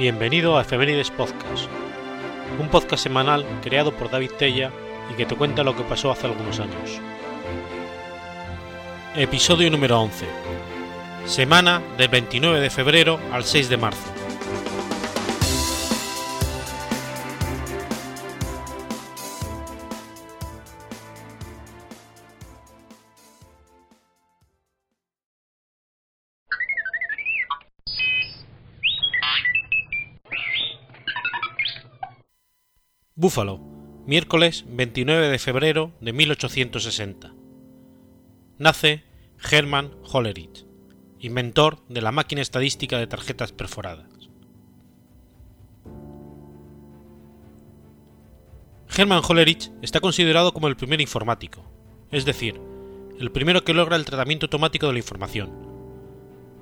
Bienvenido a Efemérides Podcast, un podcast semanal creado por David Tella y que te cuenta lo que pasó hace algunos años. Episodio número 11. Semana del 29 de febrero al 6 de marzo. Búfalo, miércoles 29 de febrero de 1860. Nace Hermann Hollerith, inventor de la máquina estadística de tarjetas perforadas. Hermann Hollerith está considerado como el primer informático, es decir, el primero que logra el tratamiento automático de la información.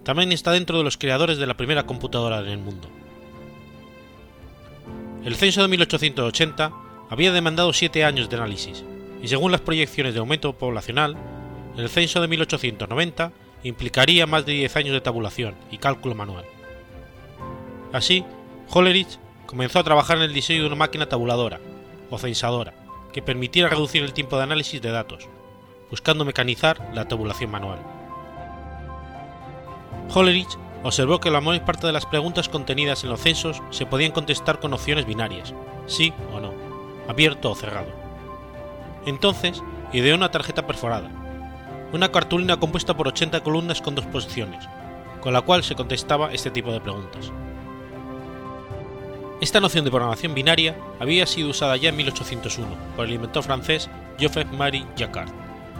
También está dentro de los creadores de la primera computadora en el mundo. El censo de 1880 había demandado siete años de análisis, y según las proyecciones de aumento poblacional, el censo de 1890 implicaría más de 10 años de tabulación y cálculo manual. Así, Hollerich comenzó a trabajar en el diseño de una máquina tabuladora, o censadora, que permitiera reducir el tiempo de análisis de datos, buscando mecanizar la tabulación manual. Hollerich observó que la mayor parte de las preguntas contenidas en los censos se podían contestar con opciones binarias, sí o no, abierto o cerrado. Entonces, ideó una tarjeta perforada, una cartulina compuesta por 80 columnas con dos posiciones, con la cual se contestaba este tipo de preguntas. Esta noción de programación binaria había sido usada ya en 1801 por el inventor francés Joseph-Marie Jacquard,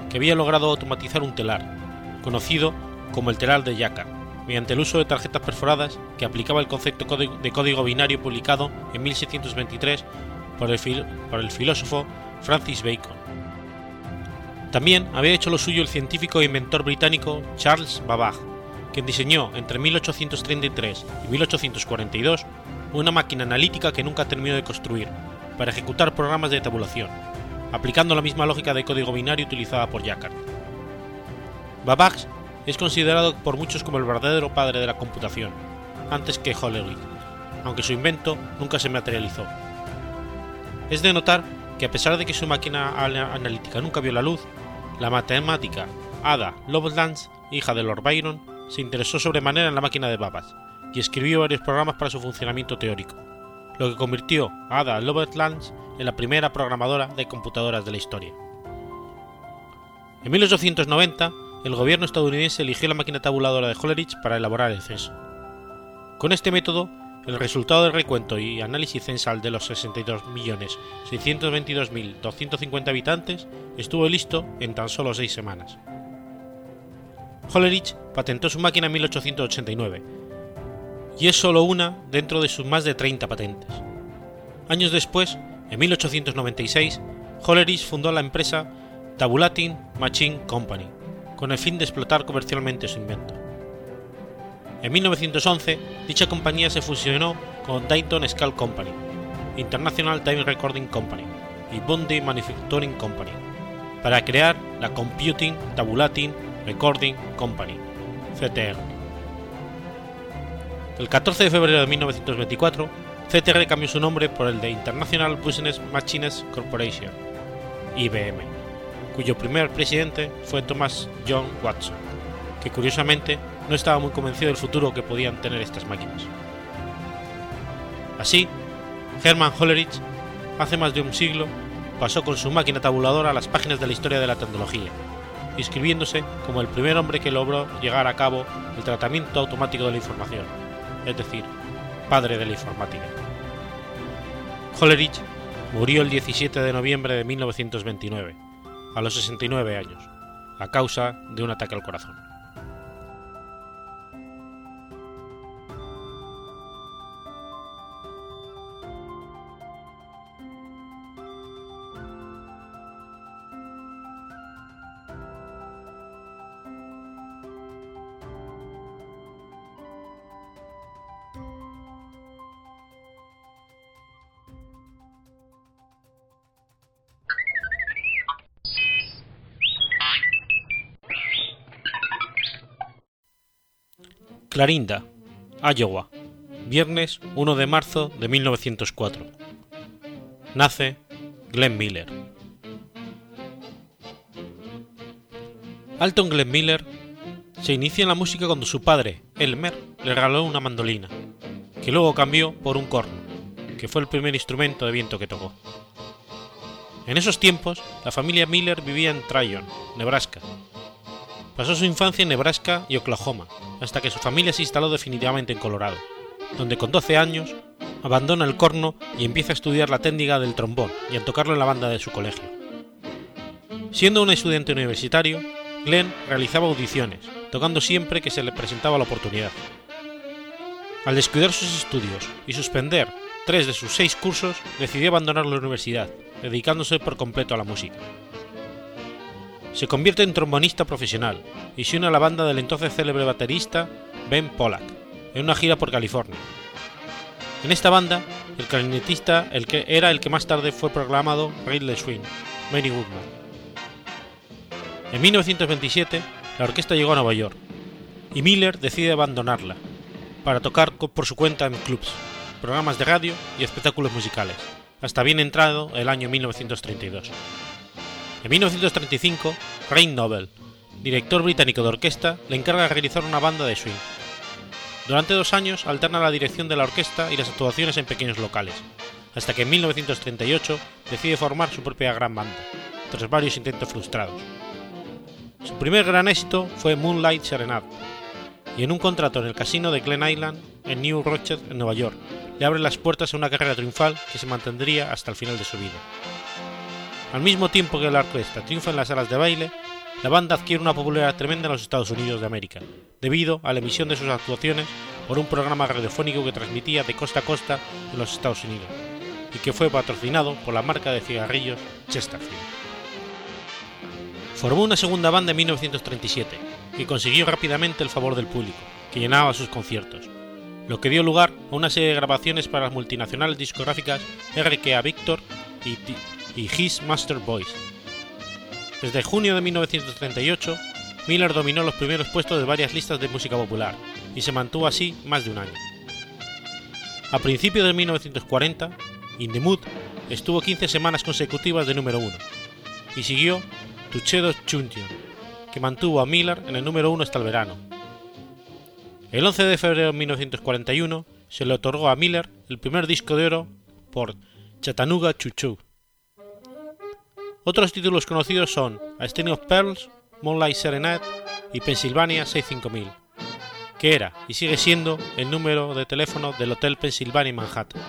que había logrado automatizar un telar, conocido como el telar de Jacquard, mediante el uso de tarjetas perforadas que aplicaba el concepto de código binario publicado en 1623 por el, filósofo Francis Bacon. También había hecho lo suyo el científico e inventor británico Charles Babbage, quien diseñó entre 1833 y 1842 una máquina analítica que nunca terminó de construir para ejecutar programas de tabulación, aplicando la misma lógica de código binario utilizada por Jacquard. Babbage es considerado por muchos como el verdadero padre de la computación, antes que Hollerith, aunque su invento nunca se materializó. Es de notar que a pesar de que su máquina analítica nunca vio la luz, la matemática Ada Lovelace, hija de Lord Byron, se interesó sobremanera en la máquina de Babbage y escribió varios programas para su funcionamiento teórico, lo que convirtió a Ada Lovelace en la primera programadora de computadoras de la historia. En 1890, el gobierno estadounidense eligió la máquina tabuladora de Hollerich para elaborar el censo. Con este método, el resultado del recuento y análisis censal de los 62.622.250 habitantes estuvo listo en tan solo seis semanas. Hollerich patentó su máquina en 1889, y es solo una dentro de sus más de 30 patentes. Años después, en 1896, Hollerich fundó la empresa Tabulating Machine Company, con el fin de explotar comercialmente su invento. En 1911, dicha compañía se fusionó con Dayton Skull Company, International Time Recording Company y Bundy Manufacturing Company, para crear la Computing Tabulating Recording Company, CTR. El 14 de febrero de 1924, CTR cambió su nombre por el de International Business Machines Corporation, IBM cuyo primer presidente fue Thomas John Watson, que curiosamente no estaba muy convencido del futuro que podían tener estas máquinas. Así, Hermann Hollerich, hace más de un siglo, pasó con su máquina tabuladora a las páginas de la historia de la tecnología, inscribiéndose como el primer hombre que logró llegar a cabo el tratamiento automático de la información, es decir, padre de la informática. Hollerich murió el 17 de noviembre de 1929 a los 69 años, a causa de un ataque al corazón. Clarinda, Iowa, viernes 1 de marzo de 1904. Nace Glenn Miller. Alton Glenn Miller se inicia en la música cuando su padre, Elmer, le regaló una mandolina, que luego cambió por un corno, que fue el primer instrumento de viento que tocó. En esos tiempos, la familia Miller vivía en Tryon, Nebraska. Pasó su infancia en Nebraska y Oklahoma, hasta que su familia se instaló definitivamente en Colorado, donde con 12 años abandona el corno y empieza a estudiar la técnica del trombón y a tocarlo en la banda de su colegio. Siendo un estudiante universitario, Glenn realizaba audiciones, tocando siempre que se le presentaba la oportunidad. Al descuidar sus estudios y suspender tres de sus seis cursos, decidió abandonar la universidad, dedicándose por completo a la música. Se convierte en trombonista profesional y se une a la banda del entonces célebre baterista Ben Pollack, en una gira por California. En esta banda, el clarinetista el que era el que más tarde fue proclamado Ridley Swing, Benny Goodman. En 1927, la orquesta llegó a Nueva York y Miller decide abandonarla para tocar por su cuenta en clubs, programas de radio y espectáculos musicales, hasta bien entrado el año 1932. En 1935, Rain Nobel, director británico de orquesta, le encarga realizar una banda de swing. Durante dos años alterna la dirección de la orquesta y las actuaciones en pequeños locales, hasta que en 1938 decide formar su propia gran banda, tras varios intentos frustrados. Su primer gran éxito fue Moonlight Serenade, y en un contrato en el casino de Glen Island, en New Rochester, en Nueva York, le abre las puertas a una carrera triunfal que se mantendría hasta el final de su vida. Al mismo tiempo que la orquesta triunfa en las salas de baile, la banda adquiere una popularidad tremenda en los Estados Unidos de América, debido a la emisión de sus actuaciones por un programa radiofónico que transmitía de costa a costa en los Estados Unidos, y que fue patrocinado por la marca de cigarrillos Chesterfield. Formó una segunda banda en 1937, que consiguió rápidamente el favor del público, que llenaba sus conciertos, lo que dio lugar a una serie de grabaciones para las multinacionales discográficas RKA Victor y, y His Master Boys. Desde junio de 1938, Miller dominó los primeros puestos de varias listas de música popular, y se mantuvo así más de un año. A principios de 1940, In the Mood estuvo 15 semanas consecutivas de número 1, y siguió Tuchedo Chuntion, que mantuvo a Miller en el número 1 hasta el verano. El 11 de febrero de 1941 se le otorgó a Miller el primer disco de oro por Chattanooga Choo Otros títulos conocidos son A String of Pearls, Moonlight Serenade y Pennsylvania 65000, que era y sigue siendo el número de teléfono del Hotel Pennsylvania en Manhattan.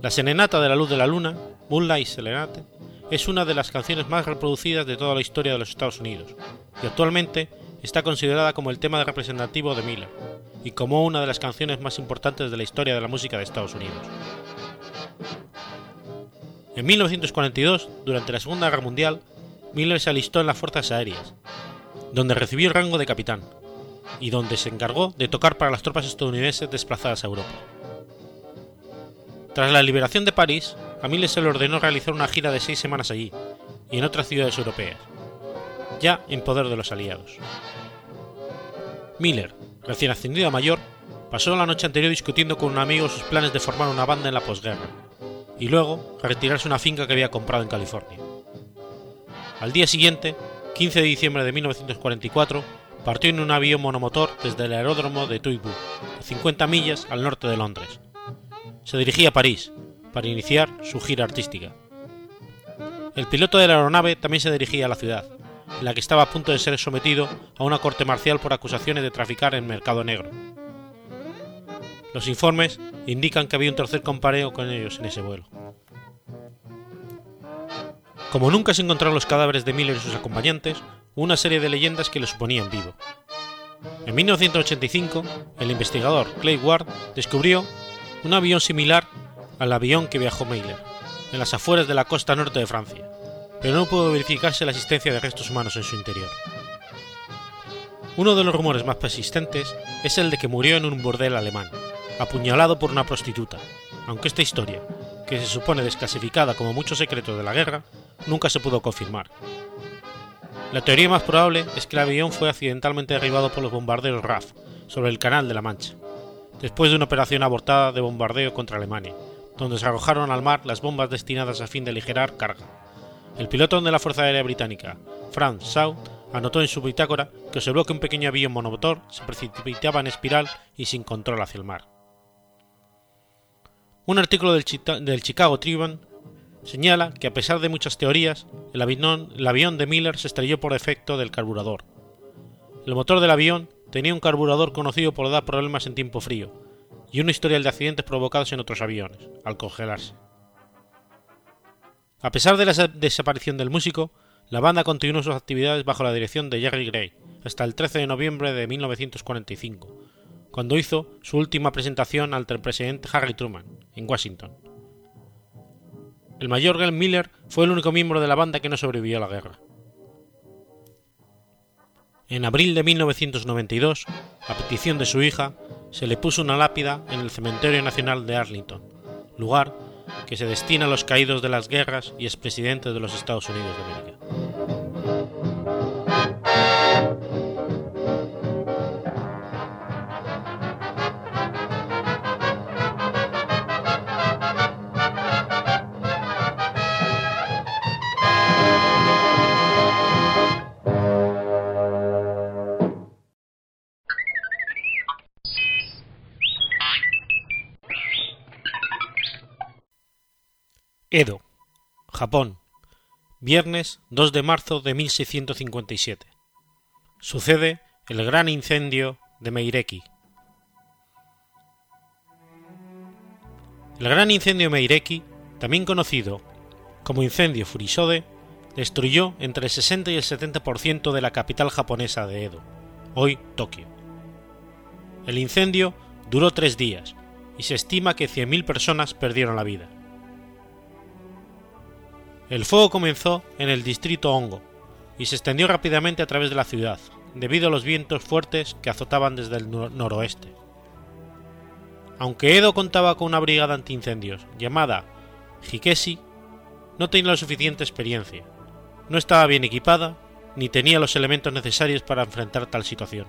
La Serenata de la Luz de la Luna, Moonlight Serenade, es una de las canciones más reproducidas de toda la historia de los Estados Unidos y actualmente está considerada como el tema representativo de Miller y como una de las canciones más importantes de la historia de la música de Estados Unidos. En 1942, durante la Segunda Guerra Mundial, Miller se alistó en las Fuerzas Aéreas, donde recibió el rango de capitán y donde se encargó de tocar para las tropas estadounidenses desplazadas a Europa. Tras la liberación de París, a Miller se le ordenó realizar una gira de seis semanas allí y en otras ciudades europeas, ya en poder de los aliados. Miller, recién ascendido a mayor, pasó la noche anterior discutiendo con un amigo sus planes de formar una banda en la posguerra y luego retirarse a una finca que había comprado en California. Al día siguiente, 15 de diciembre de 1944, partió en un avión monomotor desde el aeródromo de Tuibu, a 50 millas al norte de Londres. Se dirigía a París, para iniciar su gira artística. El piloto de la aeronave también se dirigía a la ciudad, en la que estaba a punto de ser sometido a una corte marcial por acusaciones de traficar en mercado negro. Los informes indican que había un tercer compareo con ellos en ese vuelo. Como nunca se encontraron los cadáveres de Miller y sus acompañantes, una serie de leyendas que le suponían vivo. En 1985, el investigador Clay Ward descubrió un avión similar al avión que viajó Miller, en las afueras de la costa norte de Francia, pero no pudo verificarse la existencia de restos humanos en su interior. Uno de los rumores más persistentes es el de que murió en un bordel alemán, apuñalado por una prostituta, aunque esta historia, que se supone desclasificada como mucho secreto de la guerra, nunca se pudo confirmar. La teoría más probable es que el avión fue accidentalmente derribado por los bombarderos RAF sobre el Canal de la Mancha, después de una operación abortada de bombardeo contra Alemania, donde se arrojaron al mar las bombas destinadas a fin de aligerar carga. El piloto de la Fuerza Aérea Británica, Frank Shaw, anotó en su bitácora que observó que un pequeño avión monomotor se precipitaba en espiral y sin control hacia el mar. Un artículo del, Chicago Tribune señala que a pesar de muchas teorías, el avión, el avión de Miller se estrelló por efecto del carburador. El motor del avión tenía un carburador conocido por dar problemas en tiempo frío y un historial de accidentes provocados en otros aviones, al congelarse. A pesar de la desaparición del músico, la banda continuó sus actividades bajo la dirección de Jerry Gray hasta el 13 de noviembre de 1945, cuando hizo su última presentación ante el presidente Harry Truman, en Washington. El mayor Glenn Miller fue el único miembro de la banda que no sobrevivió a la guerra. En abril de 1992, a petición de su hija, se le puso una lápida en el Cementerio Nacional de Arlington, lugar que se destina a los caídos de las guerras y expresidentes de los Estados Unidos de América. Japón, viernes 2 de marzo de 1657. Sucede el gran incendio de Meireki. El gran incendio de Meireki, también conocido como incendio Furisode, destruyó entre el 60 y el 70% de la capital japonesa de Edo, hoy Tokio. El incendio duró tres días y se estima que 100.000 personas perdieron la vida. El fuego comenzó en el distrito Hongo y se extendió rápidamente a través de la ciudad, debido a los vientos fuertes que azotaban desde el noroeste. Aunque Edo contaba con una brigada antiincendios llamada Hikesi, no tenía la suficiente experiencia, no estaba bien equipada ni tenía los elementos necesarios para enfrentar tal situación.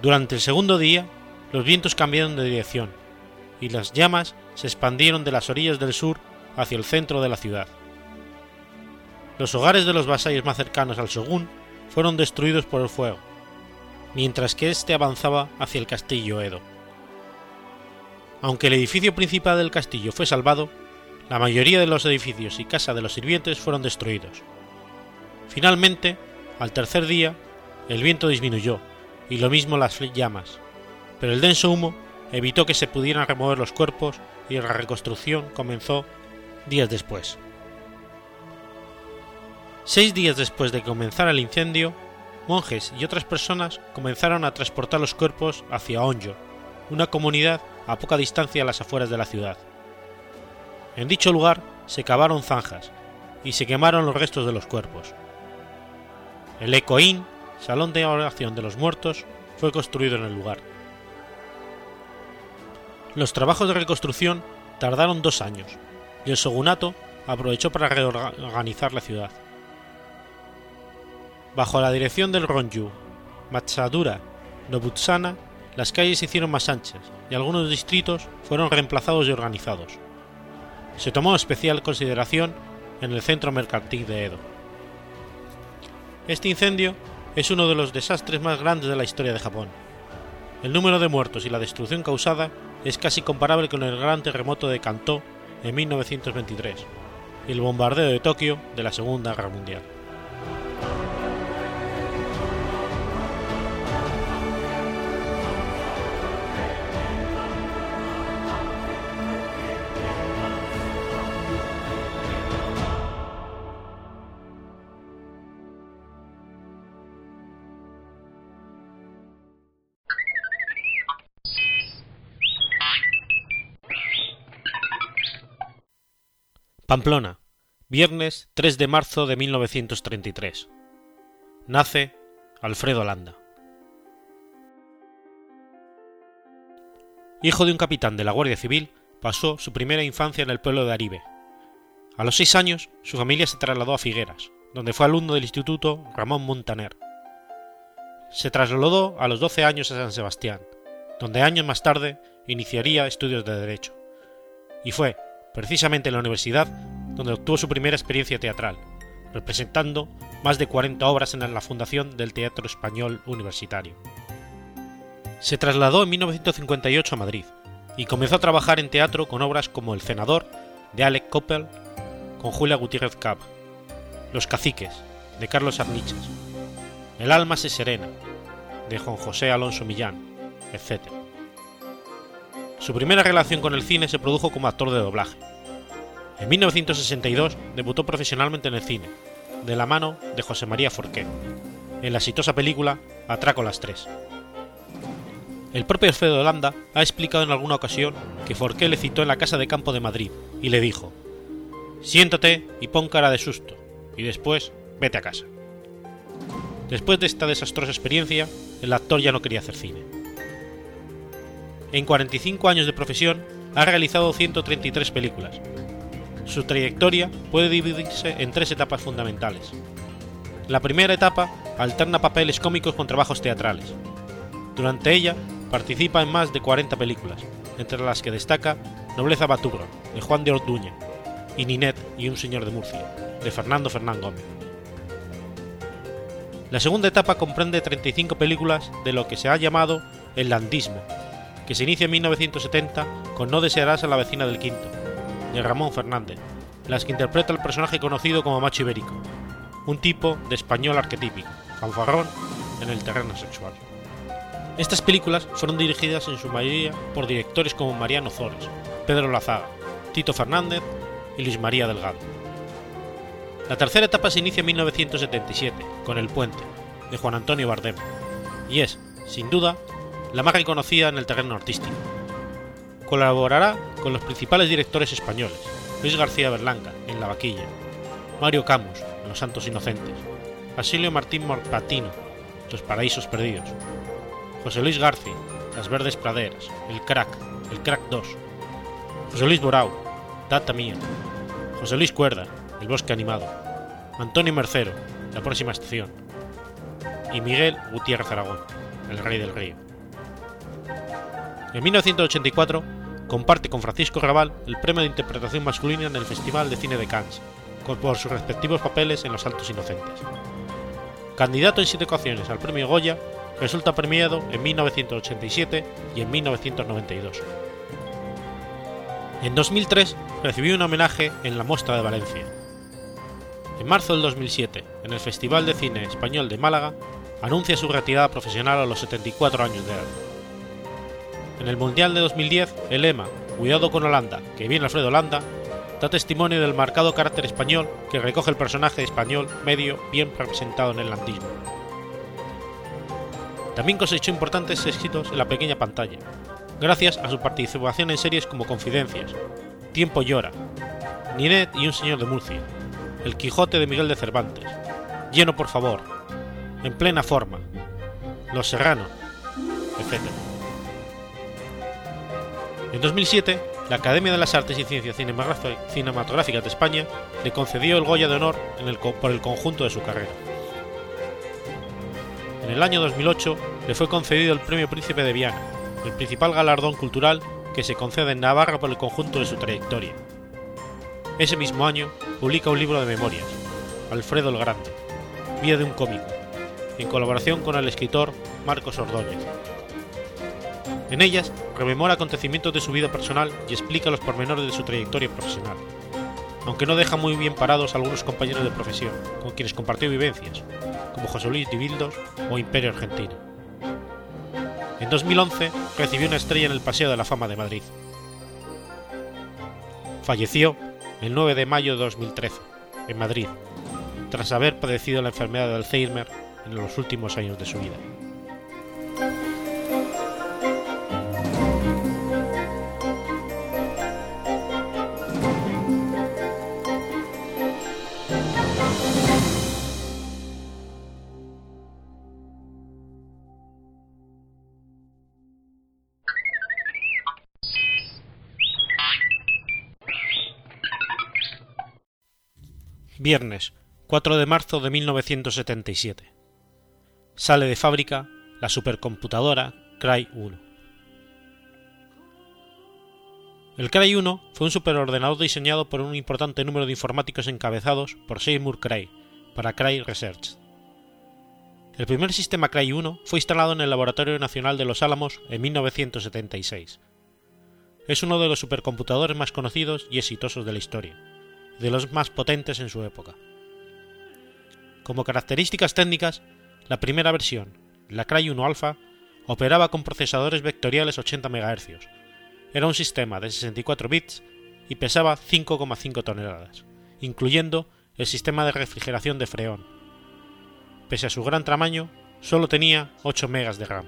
Durante el segundo día, los vientos cambiaron de dirección y las llamas se expandieron de las orillas del sur hacia el centro de la ciudad. Los hogares de los vasallos más cercanos al shogun fueron destruidos por el fuego, mientras que éste avanzaba hacia el castillo Edo. Aunque el edificio principal del castillo fue salvado, la mayoría de los edificios y casas de los sirvientes fueron destruidos. Finalmente, al tercer día, el viento disminuyó, y lo mismo las llamas, pero el denso humo evitó que se pudieran remover los cuerpos y la reconstrucción comenzó días después. Seis días después de que comenzara el incendio, monjes y otras personas comenzaron a transportar los cuerpos hacia Onjo, una comunidad a poca distancia a las afueras de la ciudad. En dicho lugar se cavaron zanjas y se quemaron los restos de los cuerpos. El Ekoin, salón de oración de los muertos, fue construido en el lugar. Los trabajos de reconstrucción tardaron dos años, y el shogunato aprovechó para reorganizar la ciudad. Bajo la dirección del Ronju, Matsadura, Nobutsana, las calles se hicieron más anchas y algunos distritos fueron reemplazados y organizados. Se tomó especial consideración en el centro mercantil de Edo. Este incendio es uno de los desastres más grandes de la historia de Japón. El número de muertos y la destrucción causada es casi comparable con el gran terremoto de Kanto en 1923 y el bombardeo de Tokio de la Segunda Guerra Mundial. Pamplona, viernes 3 de marzo de 1933. Nace Alfredo Landa. Hijo de un capitán de la Guardia Civil, pasó su primera infancia en el pueblo de Aribe. A los seis años, su familia se trasladó a Figueras, donde fue alumno del Instituto Ramón Montaner. Se trasladó a los 12 años a San Sebastián, donde años más tarde iniciaría estudios de Derecho. Y fue, precisamente en la universidad, donde obtuvo su primera experiencia teatral, representando más de 40 obras en la fundación del Teatro Español Universitario. Se trasladó en 1958 a Madrid y comenzó a trabajar en teatro con obras como El Senador, de Alec Coppel, con Julia Gutiérrez Cab, Los Caciques, de Carlos Arniches, El alma se serena, de Juan José Alonso Millán, etc. Su primera relación con el cine se produjo como actor de doblaje. En 1962 debutó profesionalmente en el cine, de la mano de José María Forqué, en la exitosa película Atraco las tres. El propio Alfredo Holanda ha explicado en alguna ocasión que Forqué le citó en la casa de campo de Madrid y le dijo: Siéntate y pon cara de susto, y después vete a casa. Después de esta desastrosa experiencia, el actor ya no quería hacer cine. En 45 años de profesión, ha realizado 133 películas. Su trayectoria puede dividirse en tres etapas fundamentales. La primera etapa alterna papeles cómicos con trabajos teatrales. Durante ella participa en más de 40 películas, entre las que destaca Nobleza Baturro, de Juan de Orduña, y Ninet y un señor de Murcia, de Fernando Fernán Gómez. La segunda etapa comprende 35 películas de lo que se ha llamado el landismo, que se inicia en 1970 con No desearás a la vecina del quinto, de Ramón Fernández, las que interpreta el personaje conocido como macho ibérico, un tipo de español arquetípico, fanfarrón en el terreno sexual. Estas películas fueron dirigidas en su mayoría por directores como Mariano Zores, Pedro Lazaga, Tito Fernández y Luis María Delgado. La tercera etapa se inicia en 1977, con El Puente, de Juan Antonio Bardem, y es, sin duda, la más reconocida en el terreno artístico. Colaborará con los principales directores españoles, Luis García Berlanga, en La Vaquilla, Mario Camus, en Los Santos Inocentes, Basilio Martín Morpatino, Los Paraísos Perdidos, José Luis García, Las Verdes Praderas, El Crack, El Crack 2, José Luis Borau, Data Mía, José Luis Cuerda, El Bosque Animado, Antonio Mercero, La Próxima Estación, y Miguel Gutiérrez Aragón, El Rey del Río. En 1984 comparte con Francisco Raval el premio de interpretación masculina en el Festival de Cine de Cannes, por sus respectivos papeles en Los Altos Inocentes. Candidato en siete ocasiones al premio Goya, resulta premiado en 1987 y en 1992. En 2003 recibió un homenaje en la Mostra de Valencia. En marzo del 2007, en el Festival de Cine Español de Málaga, anuncia su retirada profesional a los 74 años de edad. En el Mundial de 2010, el lema Cuidado con Holanda, que viene Alfredo Holanda, da testimonio del marcado carácter español que recoge el personaje español medio bien representado en el landismo. También cosechó importantes éxitos en la pequeña pantalla, gracias a su participación en series como Confidencias, Tiempo llora, Ninet y un señor de Murcia, El Quijote de Miguel de Cervantes, Lleno por favor, En plena forma, Los Serranos, etc. En 2007, la Academia de las Artes y Ciencias Cinematográficas de España le concedió el Goya de Honor por el conjunto de su carrera. En el año 2008 le fue concedido el Premio Príncipe de Viana, el principal galardón cultural que se concede en Navarra por el conjunto de su trayectoria. Ese mismo año publica un libro de memorias, Alfredo el Grande, Vida de un cómico, en colaboración con el escritor Marcos Ordóñez. En ellas rememora acontecimientos de su vida personal y explica los pormenores de su trayectoria profesional, aunque no deja muy bien parados a algunos compañeros de profesión con quienes compartió vivencias, como José Luis Dibildos o Imperio Argentino. En 2011 recibió una estrella en el Paseo de la Fama de Madrid. Falleció el 9 de mayo de 2013, en Madrid, tras haber padecido la enfermedad de Alzheimer en los últimos años de su vida. Viernes, 4 de marzo de 1977. Sale de fábrica la supercomputadora Cray 1. El Cray 1 fue un superordenador diseñado por un importante número de informáticos encabezados por Seymour Cray para Cray Research. El primer sistema Cray 1 fue instalado en el Laboratorio Nacional de Los Álamos en 1976. Es uno de los supercomputadores más conocidos y exitosos de la historia, de los más potentes en su época. Como características técnicas, la primera versión, la Cray 1 Alpha, operaba con procesadores vectoriales 80 MHz. Era un sistema de 64 bits y pesaba 5,5 toneladas, incluyendo el sistema de refrigeración de freón. Pese a su gran tamaño, solo tenía 8 MB de RAM.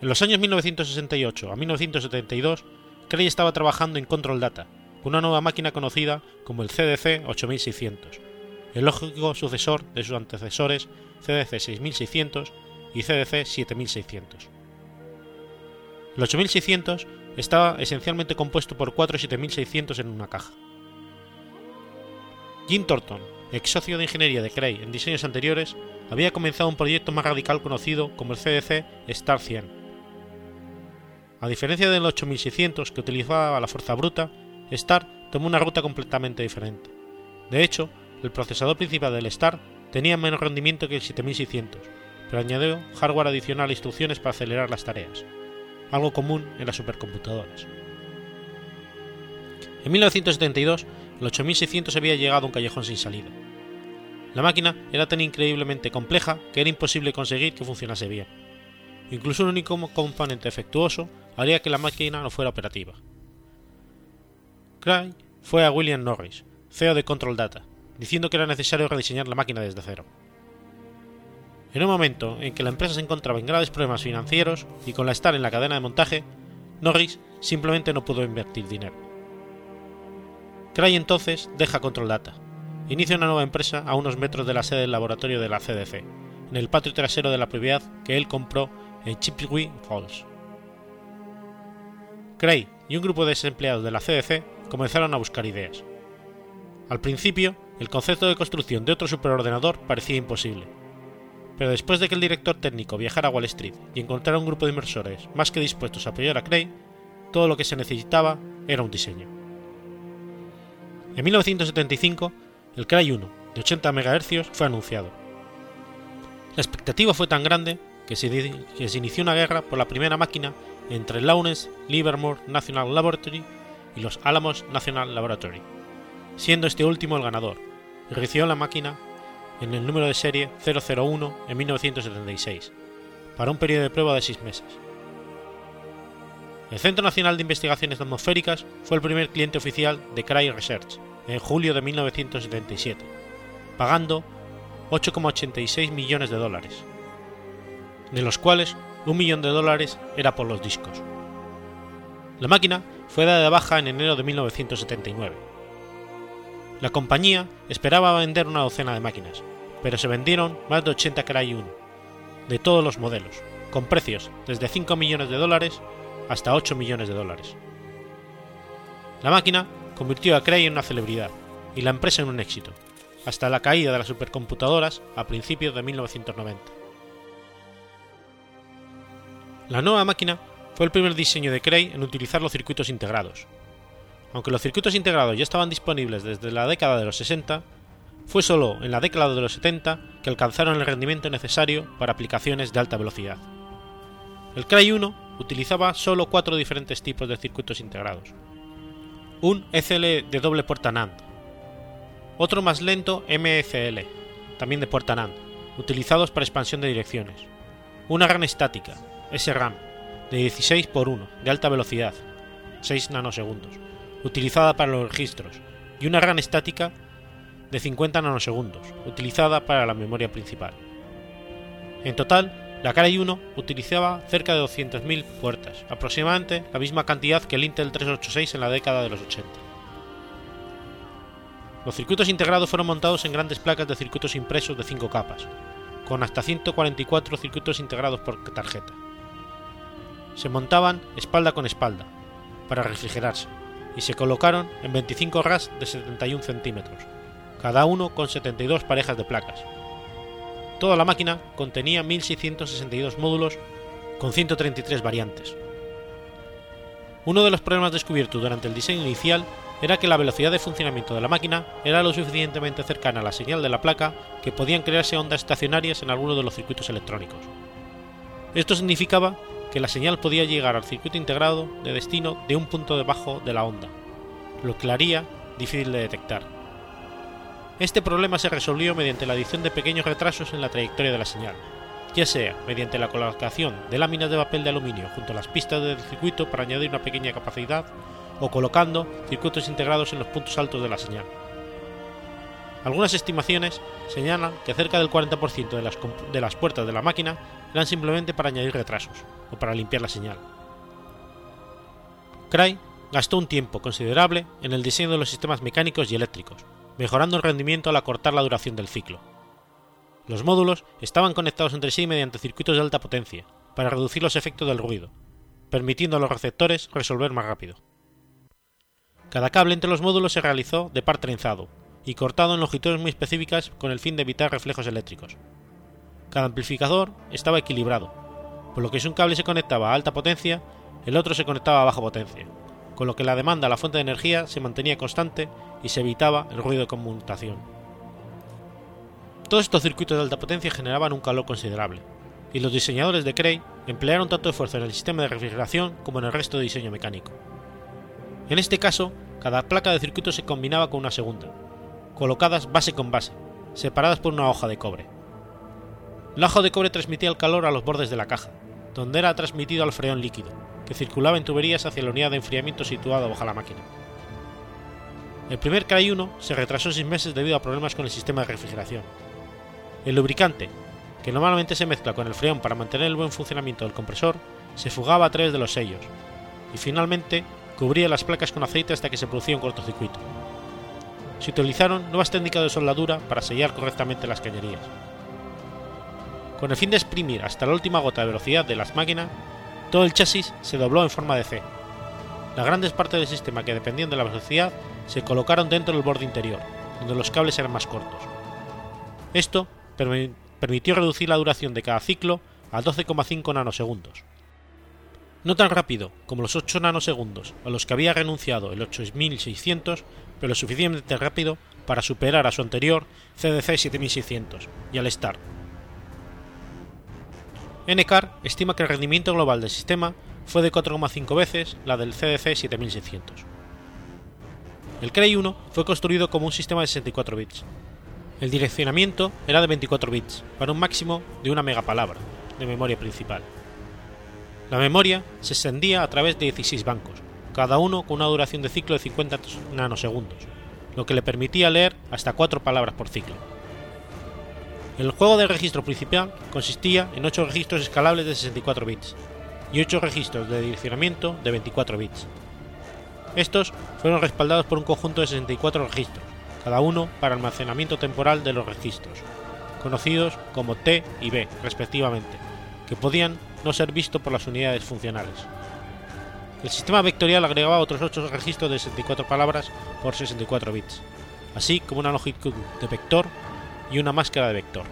En los años 1968 a 1972, Cray estaba trabajando en Control Data, una nueva máquina conocida como el CDC 8600, el lógico sucesor de sus antecesores CDC 6600 y CDC 7600. El 8600 estaba esencialmente compuesto por 4 7600 en una caja. Jim Thornton, ex socio de ingeniería de Cray en diseños anteriores, había comenzado un proyecto más radical conocido como el CDC Star 100. A diferencia del 8600 que utilizaba la fuerza bruta, Star tomó una ruta completamente diferente. De hecho, el procesador principal del Star tenía menos rendimiento que el 7600, pero añadió hardware adicional e instrucciones para acelerar las tareas, algo común en las supercomputadoras. En 1972, el 8600 había llegado a un callejón sin salida. La máquina era tan increíblemente compleja que era imposible conseguir que funcionase bien. Incluso un único componente defectuoso haría que la máquina no fuera operativa. Cray fue a William Norris, CEO de Control Data, diciendo que era necesario rediseñar la máquina desde cero. En un momento en que la empresa se encontraba en graves problemas financieros y con la estar en la cadena de montaje, Norris simplemente no pudo invertir dinero. Cray entonces deja Control Data, inicia una nueva empresa a unos metros de la sede del laboratorio de la CDC, en el patio trasero de la propiedad que él compró en Chippewa Falls. Cray y un grupo de desempleados de la CDC comenzaron a buscar ideas. Al principio, el concepto de construcción de otro superordenador parecía imposible, pero después de que el director técnico viajara a Wall Street y encontrara un grupo de inversores más que dispuestos a apoyar a Cray, todo lo que se necesitaba era un diseño. En 1975, el Cray 1, de 80 MHz, fue anunciado. La expectativa fue tan grande que se, que se inició una guerra por la primera máquina entre Lawrence Livermore National Laboratory y los Alamos National Laboratory, siendo este último el ganador, y recibió la máquina en el número de serie 001 en 1976, para un periodo de prueba de seis meses. El Centro Nacional de Investigaciones Atmosféricas fue el primer cliente oficial de Cray Research en julio de 1977, pagando 8,86 millones de dólares, de los cuales un millón de dólares era por los discos. La máquina fue dada de baja en enero de 1979. La compañía esperaba vender una docena de máquinas, pero se vendieron más de 80 Cray 1, de todos los modelos, con precios desde 5 millones de dólares hasta 8 millones de dólares. La máquina convirtió a Cray en una celebridad y la empresa en un éxito, hasta la caída de las supercomputadoras a principios de 1990. La nueva máquina fue el primer diseño de Cray en utilizar los circuitos integrados. Aunque los circuitos integrados ya estaban disponibles desde la década de los 60, fue solo en la década de los 70 que alcanzaron el rendimiento necesario para aplicaciones de alta velocidad. El Cray 1 utilizaba solo cuatro diferentes tipos de circuitos integrados. Un ECL de doble puerta NAND, otro más lento MECL, también de puerta NAND, utilizados para expansión de direcciones, una RAM estática, SRAM de 16 x 1 de alta velocidad, 6 nanosegundos, utilizada para los registros, y una RAM estática de 50 nanosegundos, utilizada para la memoria principal. En total, la Cray 1 utilizaba cerca de 200.000 puertas, aproximadamente la misma cantidad que el Intel 386 en la década de los 80. Los circuitos integrados fueron montados en grandes placas de circuitos impresos de 5 capas, con hasta 144 circuitos integrados por tarjeta se montaban espalda con espalda, para refrigerarse, y se colocaron en 25 RAS de 71 centímetros, cada uno con 72 parejas de placas. Toda la máquina contenía 1662 módulos con 133 variantes. Uno de los problemas descubiertos durante el diseño inicial era que la velocidad de funcionamiento de la máquina era lo suficientemente cercana a la señal de la placa que podían crearse ondas estacionarias en alguno de los circuitos electrónicos. Esto significaba que la señal podía llegar al circuito integrado de destino de un punto debajo de la onda, lo que haría difícil de detectar. Este problema se resolvió mediante la adición de pequeños retrasos en la trayectoria de la señal, ya sea mediante la colocación de láminas de papel de aluminio junto a las pistas del circuito para añadir una pequeña capacidad o colocando circuitos integrados en los puntos altos de la señal. Algunas estimaciones señalan que cerca del 40% de las, de las puertas de la máquina eran simplemente para añadir retrasos o para limpiar la señal. Cray gastó un tiempo considerable en el diseño de los sistemas mecánicos y eléctricos, mejorando el rendimiento al acortar la duración del ciclo. Los módulos estaban conectados entre sí mediante circuitos de alta potencia, para reducir los efectos del ruido, permitiendo a los receptores resolver más rápido. Cada cable entre los módulos se realizó de par trenzado y cortado en longitudes muy específicas con el fin de evitar reflejos eléctricos. Cada amplificador estaba equilibrado, por lo que si un cable se conectaba a alta potencia, el otro se conectaba a baja potencia, con lo que la demanda a la fuente de energía se mantenía constante y se evitaba el ruido de conmutación. Todos estos circuitos de alta potencia generaban un calor considerable, y los diseñadores de Cray emplearon tanto esfuerzo en el sistema de refrigeración como en el resto de diseño mecánico. En este caso, cada placa de circuito se combinaba con una segunda, colocadas base con base, separadas por una hoja de cobre. La hoja de cobre transmitía el calor a los bordes de la caja, donde era transmitido al freón líquido, que circulaba en tuberías hacia la unidad de enfriamiento situada bajo la máquina. El primer Cray 1 se retrasó seis meses debido a problemas con el sistema de refrigeración. El lubricante, que normalmente se mezcla con el freón para mantener el buen funcionamiento del compresor, se fugaba a través de los sellos, y finalmente cubría las placas con aceite hasta que se producía un cortocircuito. Se utilizaron nuevas técnicas de soldadura para sellar correctamente las cañerías. Con el fin de exprimir hasta la última gota de velocidad de las máquinas, todo el chasis se dobló en forma de C. Las grandes partes del sistema que dependían de la velocidad se colocaron dentro del borde interior, donde los cables eran más cortos. Esto permitió reducir la duración de cada ciclo a 12,5 nanosegundos no tan rápido como los 8 nanosegundos a los que había renunciado el 8600, pero suficientemente rápido para superar a su anterior CDC 7600 y al STAR. NCAR estima que el rendimiento global del sistema fue de 4,5 veces la del CDC 7600. El Cray 1 fue construido como un sistema de 64 bits. El direccionamiento era de 24 bits, para un máximo de una megapalabra de memoria principal. La memoria se extendía a través de 16 bancos, cada uno con una duración de ciclo de 50 nanosegundos, lo que le permitía leer hasta 4 palabras por ciclo. El juego de registro principal consistía en 8 registros escalables de 64 bits y 8 registros de direccionamiento de 24 bits. Estos fueron respaldados por un conjunto de 64 registros, cada uno para almacenamiento temporal de los registros, conocidos como T y B respectivamente, que podían no ser visto por las unidades funcionales. El sistema vectorial agregaba otros 8 registros de 64 palabras por 64 bits, así como una longitud de vector y una máscara de vector.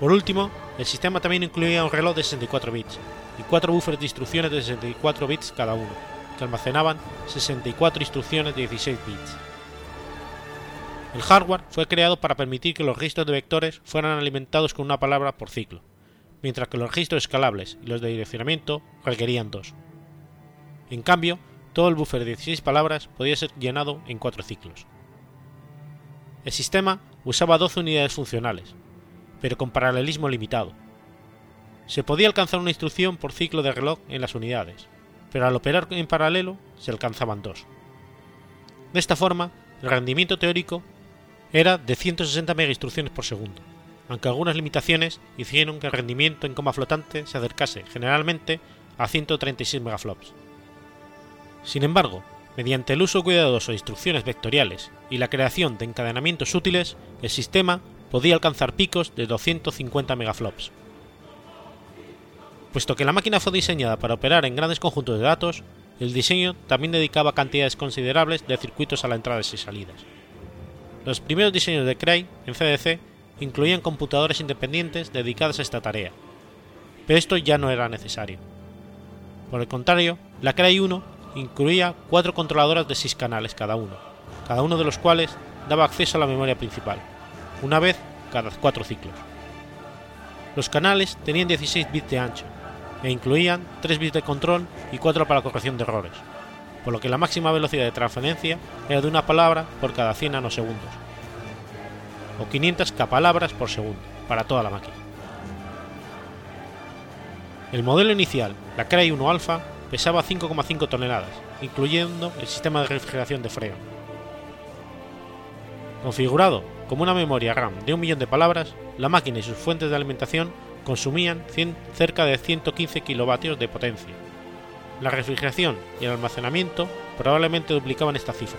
Por último, el sistema también incluía un reloj de 64 bits y 4 buffers de instrucciones de 64 bits cada uno, que almacenaban 64 instrucciones de 16 bits. El hardware fue creado para permitir que los registros de vectores fueran alimentados con una palabra por ciclo, mientras que los registros escalables y los de direccionamiento requerían dos. En cambio, todo el buffer de 16 palabras podía ser llenado en cuatro ciclos. El sistema usaba 12 unidades funcionales, pero con paralelismo limitado. Se podía alcanzar una instrucción por ciclo de reloj en las unidades, pero al operar en paralelo se alcanzaban dos. De esta forma, el rendimiento teórico era de 160 megainstrucciones por segundo, aunque algunas limitaciones hicieron que el rendimiento en coma flotante se acercase generalmente a 136 megaflops. Sin embargo, mediante el uso cuidadoso de instrucciones vectoriales y la creación de encadenamientos útiles, el sistema podía alcanzar picos de 250 megaflops. Puesto que la máquina fue diseñada para operar en grandes conjuntos de datos, el diseño también dedicaba cantidades considerables de circuitos a las entradas y salidas. Los primeros diseños de Cray en CDC incluían computadores independientes dedicados a esta tarea, pero esto ya no era necesario. Por el contrario, la Cray 1 incluía cuatro controladoras de 6 canales cada uno, cada uno de los cuales daba acceso a la memoria principal, una vez cada cuatro ciclos. Los canales tenían 16 bits de ancho e incluían 3 bits de control y 4 para corrección de errores, por lo que la máxima velocidad de transferencia era de una palabra por cada 100 nanosegundos, o 500 palabras por segundo para toda la máquina. El modelo inicial, la Cray 1 Alpha, pesaba 5,5 toneladas, incluyendo el sistema de refrigeración de freno. Configurado como una memoria RAM de un millón de palabras, la máquina y sus fuentes de alimentación consumían cerca de 115 kilovatios de potencia. La refrigeración y el almacenamiento probablemente duplicaban esta cifra.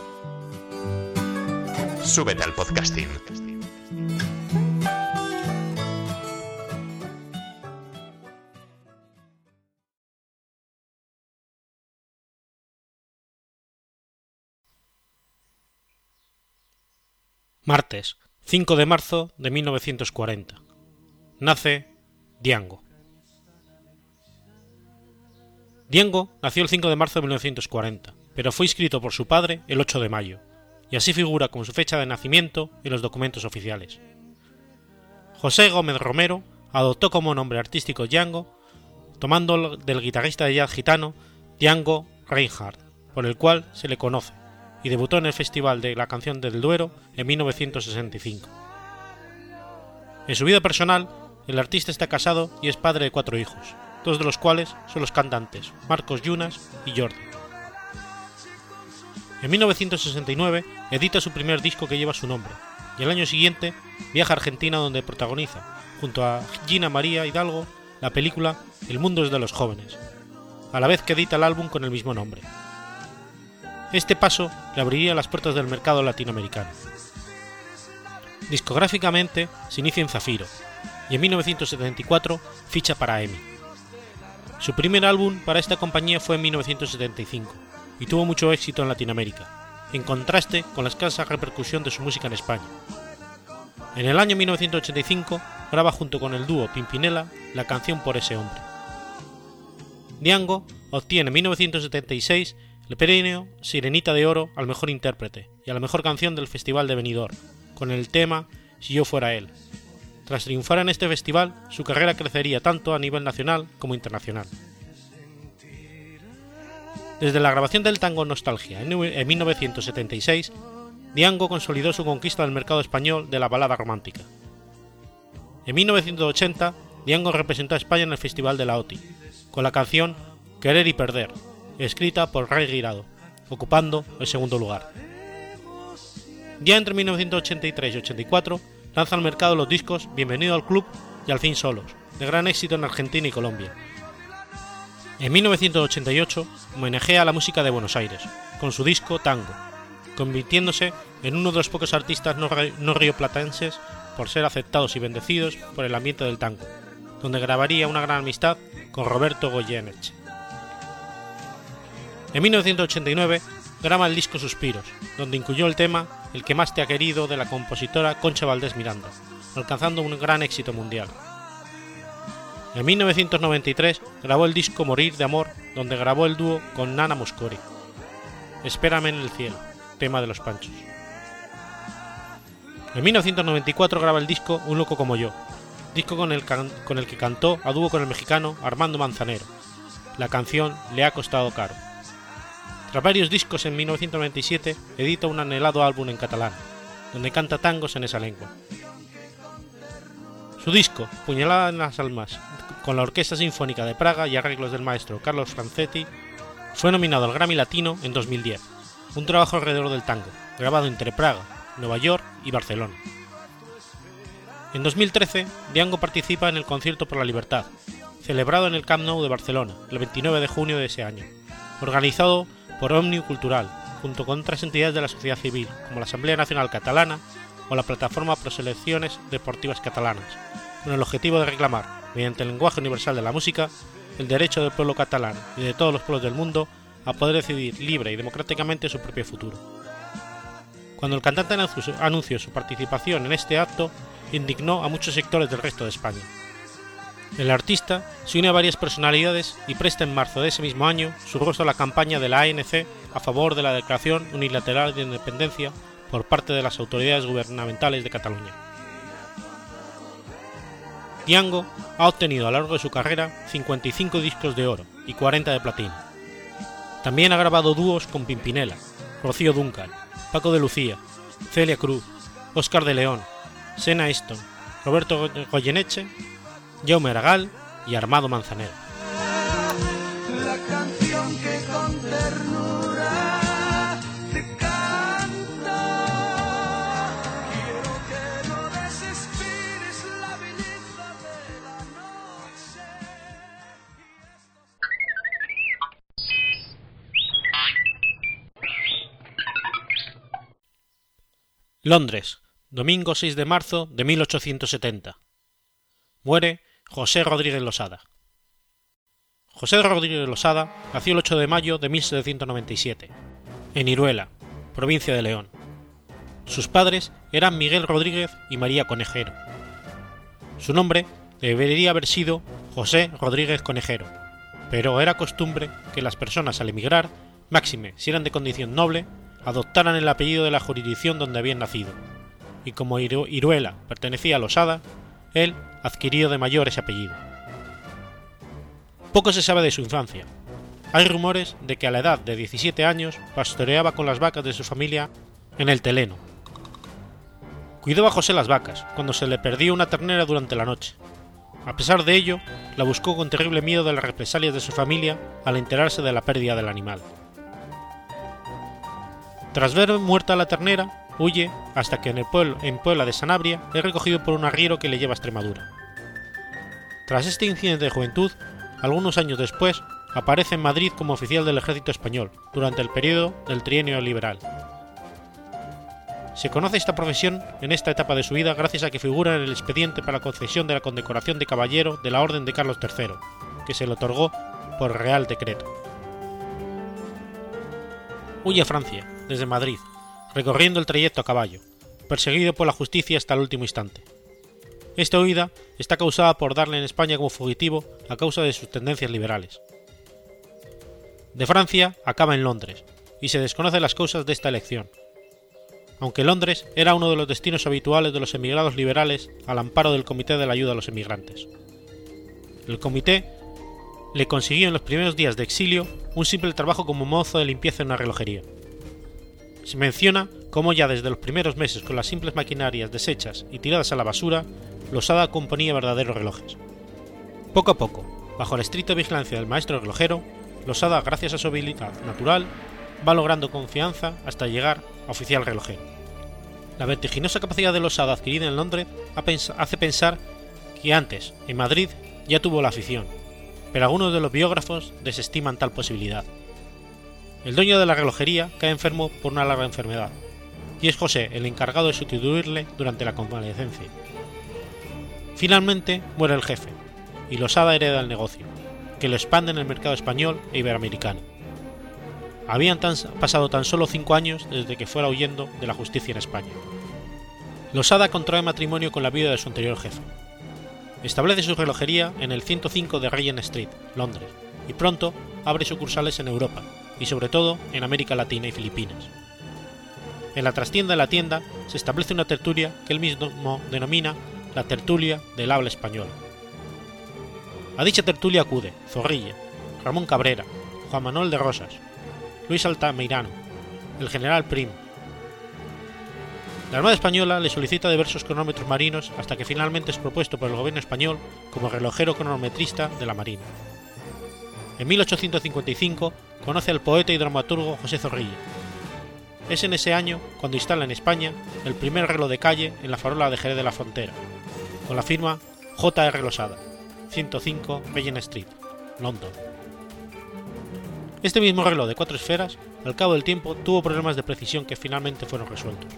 Súbete al podcasting. Martes, 5 de marzo de 1940. Nace Diango. Diango nació el 5 de marzo de 1940, pero fue inscrito por su padre el 8 de mayo, y así figura como su fecha de nacimiento en los documentos oficiales. José Gómez Romero adoptó como nombre artístico Django, tomando del guitarrista de jazz gitano Django Reinhardt, por el cual se le conoce, y debutó en el Festival de la Canción del Duero en 1965. En su vida personal, el artista está casado y es padre de cuatro hijos, dos de los cuales son los cantantes Marcos Yunas y Jordi. En 1969 edita su primer disco que lleva su nombre, y el año siguiente viaja a Argentina donde protagoniza, junto a Gina María Hidalgo, la película El mundo es de los jóvenes, a la vez que edita el álbum con el mismo nombre. Este paso le abriría las puertas del mercado latinoamericano. Discográficamente se inicia en Zafiro, y en 1974 ficha para EMI. Su primer álbum para esta compañía fue en 1975, y tuvo mucho éxito en Latinoamérica, en contraste con la escasa repercusión de su música en España. En el año 1985 graba junto con el dúo Pimpinela la canción Por ese hombre. Diango obtiene en 1976 el premio Sirenita de Oro al mejor intérprete y a la mejor canción del Festival de Benidorm, con el tema Si yo fuera él. Tras triunfar en este festival, su carrera crecería tanto a nivel nacional como internacional. Desde la grabación del tango Nostalgia en 1976, Diango consolidó su conquista del mercado español de la balada romántica. En 1980, Diango representó a España en el Festival de la OTI, con la canción Querer y Perder, escrita por Ray Girado, ocupando el segundo lugar. Ya entre 1983 y 84, lanza al mercado los discos Bienvenido al Club y Al fin solos, de gran éxito en Argentina y Colombia. En 1988 homenajea la música de Buenos Aires, con su disco Tango, convirtiéndose en uno de los pocos artistas no, no rioplatenses por ser aceptados y bendecidos por el ambiente del tango, donde grabaría una gran amistad con Roberto Goyeneche. En 1989 graba el disco Suspiros, donde incluyó el tema El que más te ha querido de la compositora Concha Valdés Miranda, alcanzando un gran éxito mundial. En 1993 grabó el disco Morir de Amor, donde grabó el dúo con Nana Moscori. Espérame en el cielo, tema de los Panchos. En 1994 graba el disco Un loco como yo, disco con el, con el que cantó a dúo con el mexicano Armando Manzanero. La canción le ha costado caro. Tras varios discos en 1997 edita un anhelado álbum en catalán, donde canta tangos en esa lengua. Su disco, Puñalada en las Almas, con la Orquesta Sinfónica de Praga y arreglos del maestro Carlos Francetti, fue nominado al Grammy Latino en 2010, un trabajo alrededor del tango, grabado entre Praga, Nueva York y Barcelona. En 2013, Diango participa en el Concierto por la Libertad, celebrado en el Camp Nou de Barcelona, el 29 de junio de ese año, organizado por Omniu Cultural, junto con otras entidades de la sociedad civil, como la Asamblea Nacional Catalana o la Plataforma Pro Selecciones Deportivas Catalanas, con el objetivo de reclamar, mediante el lenguaje universal de la música, el derecho del pueblo catalán y de todos los pueblos del mundo a poder decidir libre y democráticamente su propio futuro. Cuando el cantante anunció su participación en este acto, indignó a muchos sectores del resto de España. El artista se une a varias personalidades y presta en marzo de ese mismo año su rostro a la campaña de la ANC a favor de la declaración unilateral de independencia por parte de las autoridades gubernamentales de Cataluña. Diango ha obtenido a lo largo de su carrera 55 discos de oro y 40 de platino. También ha grabado dúos con Pimpinela, Rocío Duncan, Paco de Lucía, Celia Cruz, Oscar de León, Sena Easton, Roberto Goyeneche, Jaume Aragal y Armado Manzanero. Londres, domingo 6 de marzo de 1870. Muere José Rodríguez Losada. José Rodríguez Losada nació el 8 de mayo de 1797, en Iruela, provincia de León. Sus padres eran Miguel Rodríguez y María Conejero. Su nombre debería haber sido José Rodríguez Conejero, pero era costumbre que las personas al emigrar, máxime si eran de condición noble, adoptaran el apellido de la jurisdicción donde habían nacido, y como Iruela pertenecía a Losada, él adquirió de mayor ese apellido. Poco se sabe de su infancia. Hay rumores de que a la edad de 17 años pastoreaba con las vacas de su familia en el Teleno. Cuidó a José las vacas cuando se le perdió una ternera durante la noche. A pesar de ello, la buscó con terrible miedo de las represalias de su familia al enterarse de la pérdida del animal. Tras ver muerta la ternera, Huye hasta que en, el pueblo, en Puebla de Sanabria es recogido por un arriero que le lleva a Extremadura. Tras este incidente de juventud, algunos años después, aparece en Madrid como oficial del ejército español durante el periodo del trienio liberal. Se conoce esta profesión en esta etapa de su vida gracias a que figura en el expediente para la concesión de la condecoración de caballero de la Orden de Carlos III, que se le otorgó por Real Decreto. Huye a Francia, desde Madrid, recorriendo el trayecto a caballo, perseguido por la justicia hasta el último instante. Esta huida está causada por darle en España como fugitivo a causa de sus tendencias liberales. De Francia acaba en Londres, y se desconocen las causas de esta elección. Aunque Londres era uno de los destinos habituales de los emigrados liberales al amparo del Comité de la Ayuda a los Emigrantes. El comité le consiguió en los primeros días de exilio un simple trabajo como mozo de limpieza en una relojería. Se menciona cómo ya desde los primeros meses con las simples maquinarias desechas y tiradas a la basura, Losada componía verdaderos relojes. Poco a poco, bajo la estricta vigilancia del maestro relojero, Losada, gracias a su habilidad natural, va logrando confianza hasta llegar a oficial relojero. La vertiginosa capacidad de Losada adquirida en Londres hace pensar y antes, en Madrid, ya tuvo la afición, pero algunos de los biógrafos desestiman tal posibilidad. El dueño de la relojería cae enfermo por una larga enfermedad, y es José el encargado de sustituirle durante la convalecencia. Finalmente muere el jefe, y Losada hereda el negocio, que lo expande en el mercado español e iberoamericano. Habían pasado tan solo cinco años desde que fuera huyendo de la justicia en España. Losada contrae matrimonio con la viuda de su anterior jefe. Establece su relojería en el 105 de Regent Street, Londres, y pronto abre sucursales en Europa y sobre todo en América Latina y Filipinas. En la trastienda de la tienda se establece una tertulia que él mismo denomina la tertulia del habla español. A dicha tertulia acude Zorrilla, Ramón Cabrera, Juan Manuel de Rosas, Luis Altamirano, el general Prim. La Armada Española le solicita diversos cronómetros marinos hasta que finalmente es propuesto por el gobierno español como relojero cronometrista de la Marina. En 1855 conoce al poeta y dramaturgo José Zorrilla, es en ese año cuando instala en España el primer reloj de calle en la farola de Jerez de la Frontera, con la firma J.R. Losada, 105 Regent Street, London. Este mismo reloj de cuatro esferas, al cabo del tiempo, tuvo problemas de precisión que finalmente fueron resueltos.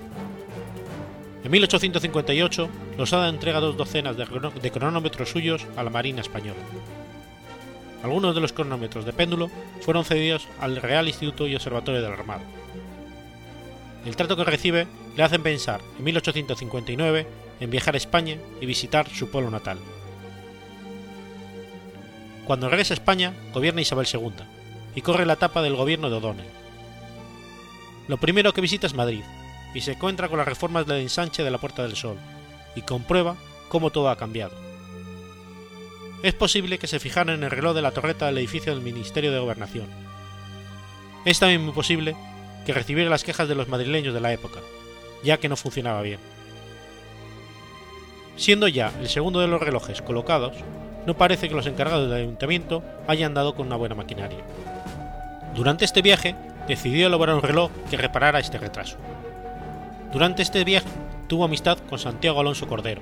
En 1858, Losada entrega dos docenas de cronómetros suyos a la Marina Española. Algunos de los cronómetros de péndulo fueron cedidos al Real Instituto y Observatorio de la Armada el trato que recibe le hace pensar en 1859 en viajar a España y visitar su pueblo natal. Cuando regresa a España, gobierna Isabel II y corre la etapa del gobierno de O'Donnell. Lo primero que visita es Madrid y se encuentra con las reformas del ensanche de la Puerta del Sol y comprueba cómo todo ha cambiado. Es posible que se fijaran en el reloj de la torreta del edificio del Ministerio de Gobernación. Es también muy posible que recibiera las quejas de los madrileños de la época, ya que no funcionaba bien. Siendo ya el segundo de los relojes colocados, no parece que los encargados del ayuntamiento hayan dado con una buena maquinaria. Durante este viaje, decidió elaborar un reloj que reparara este retraso. Durante este viaje tuvo amistad con Santiago Alonso Cordero.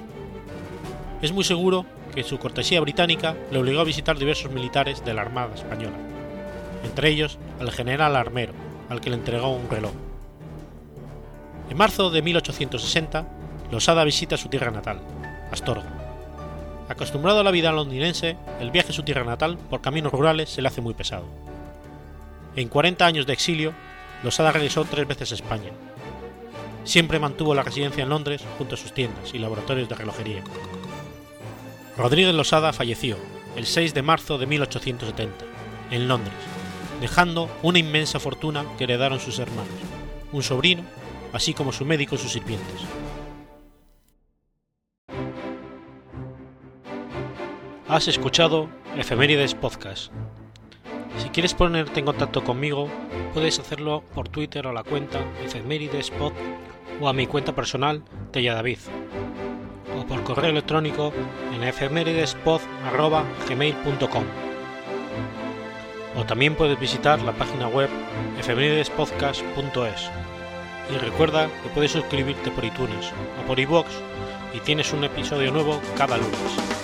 Es muy seguro que su cortesía británica le obligó a visitar diversos militares de la Armada Española, entre ellos al general Armero, al que le entregó un reloj. En marzo de 1860, Losada visita su tierra natal, Astorga. Acostumbrado a la vida londinense, el viaje a su tierra natal por caminos rurales se le hace muy pesado. En 40 años de exilio, Losada regresó tres veces a España. Siempre mantuvo la residencia en Londres junto a sus tiendas y laboratorios de relojería. Rodríguez Losada falleció el 6 de marzo de 1870, en Londres, dejando una inmensa fortuna que heredaron sus hermanos, un sobrino, así como su médico y sus sirvientes. Has escuchado Efemérides Podcast. Si quieres ponerte en contacto conmigo, puedes hacerlo por Twitter a la cuenta Pod o a mi cuenta personal David o por correo electrónico en efemeridespod.gmail.com o también puedes visitar la página web efemeridespodcast.es. Y recuerda que puedes suscribirte por iTunes o por iVoox y tienes un episodio nuevo cada lunes.